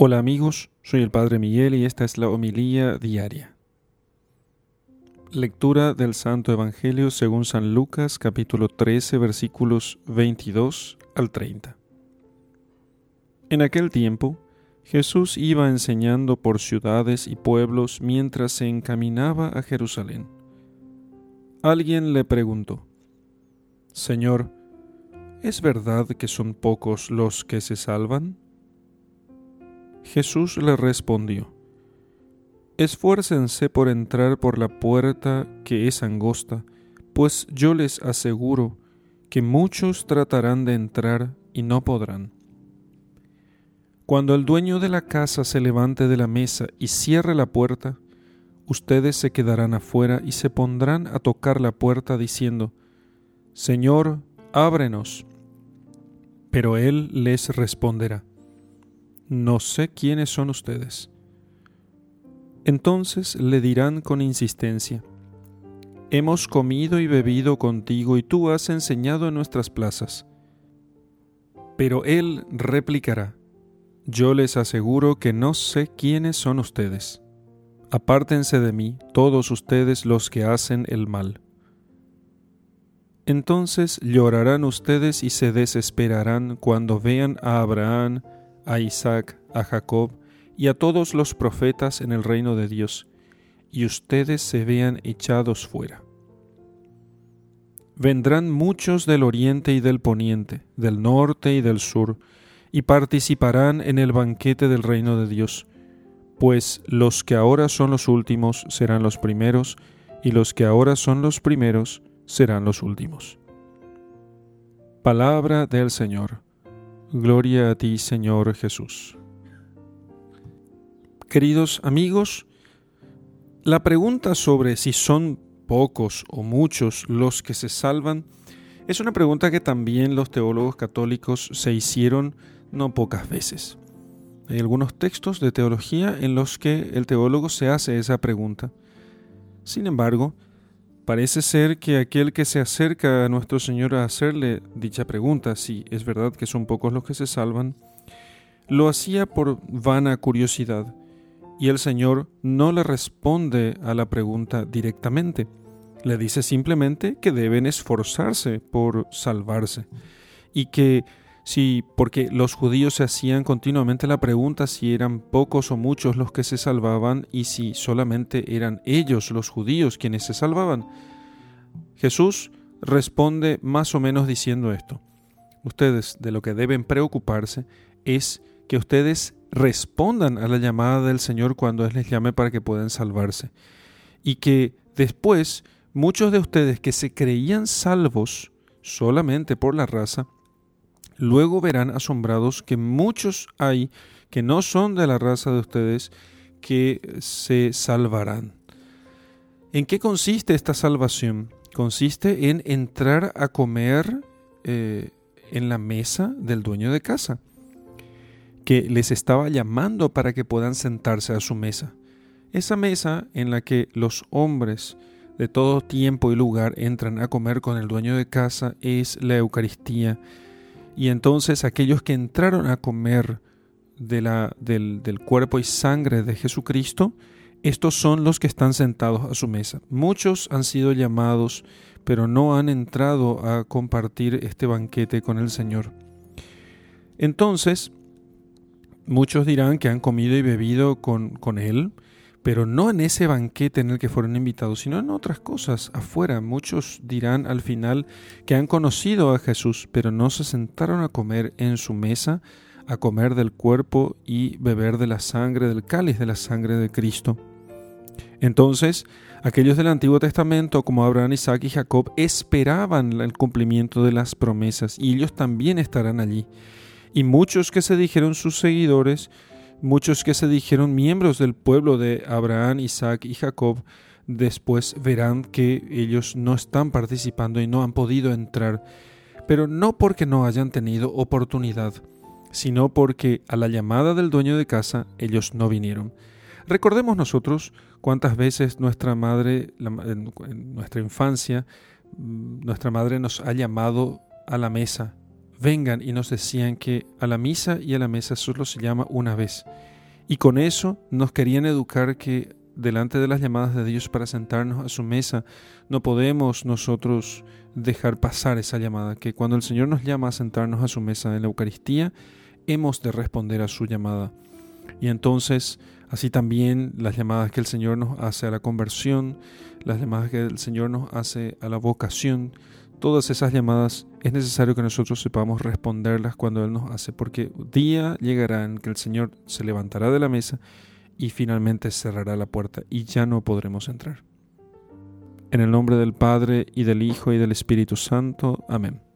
Hola amigos, soy el Padre Miguel y esta es la homilía diaria. Lectura del Santo Evangelio según San Lucas capítulo 13 versículos 22 al 30. En aquel tiempo, Jesús iba enseñando por ciudades y pueblos mientras se encaminaba a Jerusalén. Alguien le preguntó, Señor, ¿es verdad que son pocos los que se salvan? Jesús le respondió, Esfuércense por entrar por la puerta que es angosta, pues yo les aseguro que muchos tratarán de entrar y no podrán. Cuando el dueño de la casa se levante de la mesa y cierre la puerta, ustedes se quedarán afuera y se pondrán a tocar la puerta diciendo, Señor, ábrenos. Pero él les responderá, no sé quiénes son ustedes. Entonces le dirán con insistencia, Hemos comido y bebido contigo y tú has enseñado en nuestras plazas. Pero él replicará, Yo les aseguro que no sé quiénes son ustedes. Apártense de mí todos ustedes los que hacen el mal. Entonces llorarán ustedes y se desesperarán cuando vean a Abraham, a Isaac, a Jacob y a todos los profetas en el reino de Dios, y ustedes se vean echados fuera. Vendrán muchos del oriente y del poniente, del norte y del sur, y participarán en el banquete del reino de Dios, pues los que ahora son los últimos serán los primeros, y los que ahora son los primeros serán los últimos. Palabra del Señor. Gloria a ti, Señor Jesús. Queridos amigos, la pregunta sobre si son pocos o muchos los que se salvan es una pregunta que también los teólogos católicos se hicieron no pocas veces. Hay algunos textos de teología en los que el teólogo se hace esa pregunta. Sin embargo, Parece ser que aquel que se acerca a nuestro Señor a hacerle dicha pregunta, si es verdad que son pocos los que se salvan, lo hacía por vana curiosidad, y el Señor no le responde a la pregunta directamente. Le dice simplemente que deben esforzarse por salvarse y que Sí, porque los judíos se hacían continuamente la pregunta si eran pocos o muchos los que se salvaban y si solamente eran ellos, los judíos, quienes se salvaban. Jesús responde más o menos diciendo esto. Ustedes de lo que deben preocuparse es que ustedes respondan a la llamada del Señor cuando Él les llame para que puedan salvarse. Y que después muchos de ustedes que se creían salvos solamente por la raza, Luego verán asombrados que muchos hay que no son de la raza de ustedes que se salvarán. ¿En qué consiste esta salvación? Consiste en entrar a comer eh, en la mesa del dueño de casa, que les estaba llamando para que puedan sentarse a su mesa. Esa mesa en la que los hombres de todo tiempo y lugar entran a comer con el dueño de casa es la Eucaristía y entonces aquellos que entraron a comer de la, del, cuerpo y sangre de Jesucristo, estos son los que están sentados a su mesa. Muchos han sido llamados, pero no han entrado a compartir este banquete con el Señor. Entonces, muchos dirán que han comido y bebido con, con Él, pero no en ese banquete en el que fueron invitados, sino en otras cosas afuera. Muchos dirán al final que han conocido a Jesús, pero no se sentaron a comer en su mesa, a comer del cuerpo y beber de la sangre, del cáliz de la sangre de Cristo. Entonces, aquellos del Antiguo Testamento, como Abraham, Isaac y Jacob, esperaban el cumplimiento de las promesas y ellos también estarán allí. Y muchos que se dijeron sus seguidores, Muchos que se dijeron miembros del pueblo de Abraham, Isaac y Jacob, después verán que ellos no están participando y no han podido entrar, pero no porque no hayan tenido oportunidad, sino porque a la llamada del dueño de casa ellos no vinieron. Recordemos nosotros cuántas veces nuestra madre, en nuestra infancia, mm, nuestra madre nos ha llamado a la mesa, vengan y nos decían que a la misa y a la mesa solo se llama una vez. Y con eso nos querían educar que delante de las llamadas de Dios para sentarnos a su mesa, no podemos nosotros dejar pasar esa llamada, que cuando el Señor nos llama a sentarnos a su mesa en la Eucaristía, hemos de responder a su llamada. Y entonces, así también las llamadas que el Señor nos hace a la conversión, las llamadas que el Señor nos hace a la vocación, todas esas llamadas es necesario que nosotros sepamos responderlas cuando Él nos hace, porque día llegará en que el Señor se levantará de la mesa y finalmente cerrará la puerta y ya no podremos entrar. En el nombre del Padre y del Hijo y del Espíritu Santo. Amén.